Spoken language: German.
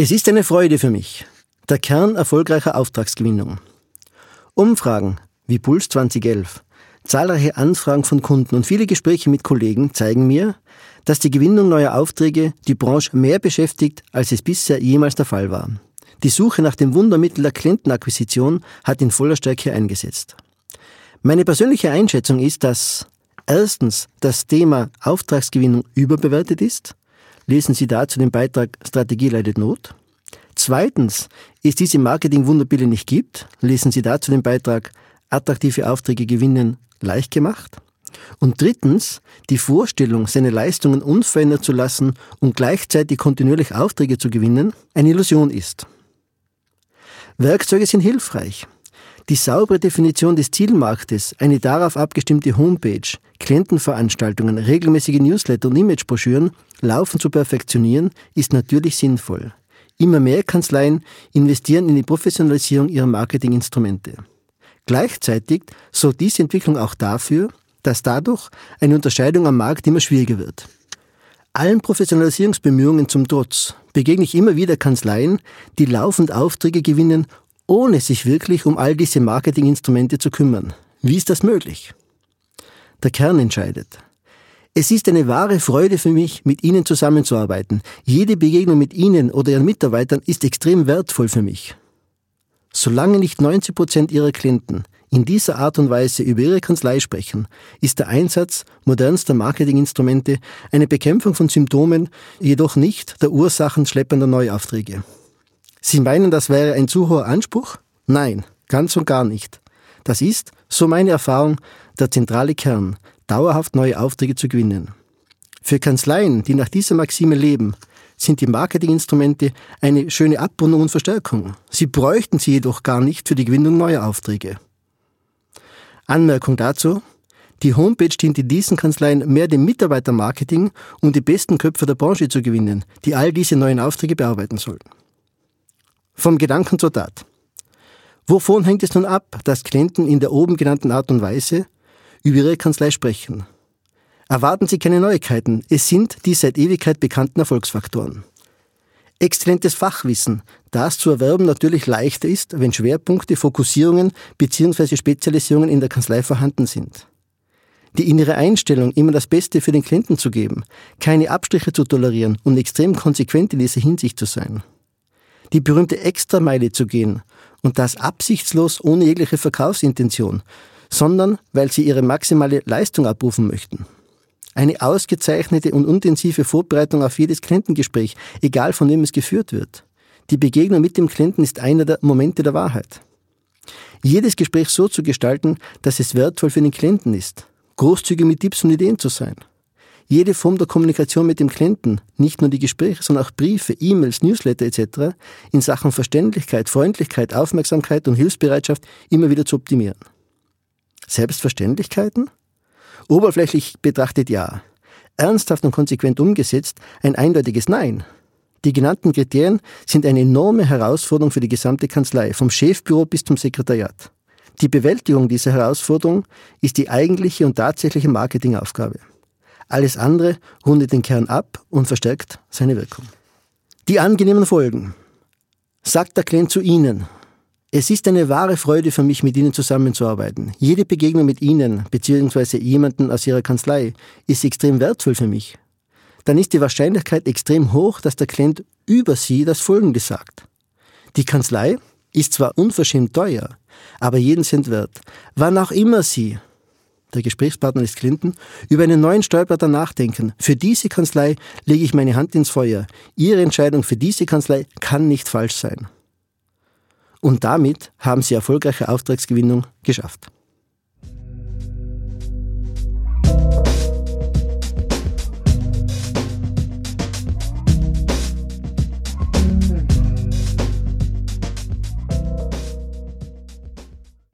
Es ist eine Freude für mich. Der Kern erfolgreicher Auftragsgewinnung. Umfragen wie Puls 2011, zahlreiche Anfragen von Kunden und viele Gespräche mit Kollegen zeigen mir, dass die Gewinnung neuer Aufträge die Branche mehr beschäftigt, als es bisher jemals der Fall war. Die Suche nach dem Wundermittel der Klientenakquisition hat in voller Stärke eingesetzt. Meine persönliche Einschätzung ist, dass erstens das Thema Auftragsgewinnung überbewertet ist, Lesen Sie dazu den Beitrag Strategie leidet Not. Zweitens, es diese Marketing-Wunderpille nicht gibt, lesen Sie dazu den Beitrag Attraktive Aufträge gewinnen leicht gemacht. Und drittens, die Vorstellung, seine Leistungen unverändert zu lassen und gleichzeitig kontinuierlich Aufträge zu gewinnen, eine Illusion ist. Werkzeuge sind hilfreich. Die saubere Definition des Zielmarktes, eine darauf abgestimmte Homepage, Klientenveranstaltungen, regelmäßige Newsletter und Imagebroschüren laufend zu perfektionieren, ist natürlich sinnvoll. Immer mehr Kanzleien investieren in die Professionalisierung ihrer Marketinginstrumente. Gleichzeitig sorgt diese Entwicklung auch dafür, dass dadurch eine Unterscheidung am Markt immer schwieriger wird. Allen Professionalisierungsbemühungen zum Trotz begegne ich immer wieder Kanzleien, die laufend Aufträge gewinnen, ohne sich wirklich um all diese Marketinginstrumente zu kümmern. Wie ist das möglich? Der Kern entscheidet. Es ist eine wahre Freude für mich, mit Ihnen zusammenzuarbeiten. Jede Begegnung mit Ihnen oder Ihren Mitarbeitern ist extrem wertvoll für mich. Solange nicht 90 Prozent Ihrer Klienten in dieser Art und Weise über Ihre Kanzlei sprechen, ist der Einsatz modernster Marketinginstrumente eine Bekämpfung von Symptomen, jedoch nicht der Ursachen schleppender Neuaufträge. Sie meinen, das wäre ein zu hoher Anspruch? Nein, ganz und gar nicht. Das ist, so meine Erfahrung, der zentrale Kern, dauerhaft neue Aufträge zu gewinnen. Für Kanzleien, die nach dieser Maxime leben, sind die Marketinginstrumente eine schöne Abrundung und Verstärkung. Sie bräuchten sie jedoch gar nicht für die Gewinnung neuer Aufträge. Anmerkung dazu. Die Homepage dient in diesen Kanzleien mehr dem Mitarbeitermarketing, um die besten Köpfe der Branche zu gewinnen, die all diese neuen Aufträge bearbeiten sollen. Vom Gedanken zur Tat. Wovon hängt es nun ab, dass Klienten in der oben genannten Art und Weise über ihre Kanzlei sprechen? Erwarten Sie keine Neuigkeiten, es sind die seit Ewigkeit bekannten Erfolgsfaktoren. Exzellentes Fachwissen, das zu erwerben natürlich leichter ist, wenn Schwerpunkte, Fokussierungen bzw. Spezialisierungen in der Kanzlei vorhanden sind. Die innere Einstellung, immer das Beste für den Klienten zu geben, keine Abstriche zu tolerieren und extrem konsequent in dieser Hinsicht zu sein die berühmte Extrameile zu gehen und das absichtslos ohne jegliche Verkaufsintention, sondern weil sie ihre maximale Leistung abrufen möchten. Eine ausgezeichnete und intensive Vorbereitung auf jedes Klientengespräch, egal von wem es geführt wird. Die Begegnung mit dem Klienten ist einer der Momente der Wahrheit. Jedes Gespräch so zu gestalten, dass es wertvoll für den Klienten ist. Großzügig mit Tipps und Ideen zu sein jede Form der Kommunikation mit dem Klienten, nicht nur die Gespräche, sondern auch Briefe, E-Mails, Newsletter etc. in Sachen Verständlichkeit, Freundlichkeit, Aufmerksamkeit und Hilfsbereitschaft immer wieder zu optimieren. Selbstverständlichkeiten? Oberflächlich betrachtet ja. Ernsthaft und konsequent umgesetzt ein eindeutiges Nein. Die genannten Kriterien sind eine enorme Herausforderung für die gesamte Kanzlei, vom Chefbüro bis zum Sekretariat. Die Bewältigung dieser Herausforderung ist die eigentliche und tatsächliche Marketingaufgabe. Alles andere rundet den Kern ab und verstärkt seine Wirkung. Die angenehmen Folgen. Sagt der Klient zu Ihnen, es ist eine wahre Freude für mich, mit Ihnen zusammenzuarbeiten. Jede Begegnung mit Ihnen bzw. jemanden aus Ihrer Kanzlei ist extrem wertvoll für mich. Dann ist die Wahrscheinlichkeit extrem hoch, dass der Klient über Sie das Folgende sagt. Die Kanzlei ist zwar unverschämt teuer, aber jeden Cent wert. Wann auch immer Sie der Gesprächspartner ist Clinton, über einen neuen Steuerberater nachdenken. Für diese Kanzlei lege ich meine Hand ins Feuer. Ihre Entscheidung für diese Kanzlei kann nicht falsch sein. Und damit haben Sie erfolgreiche Auftragsgewinnung geschafft.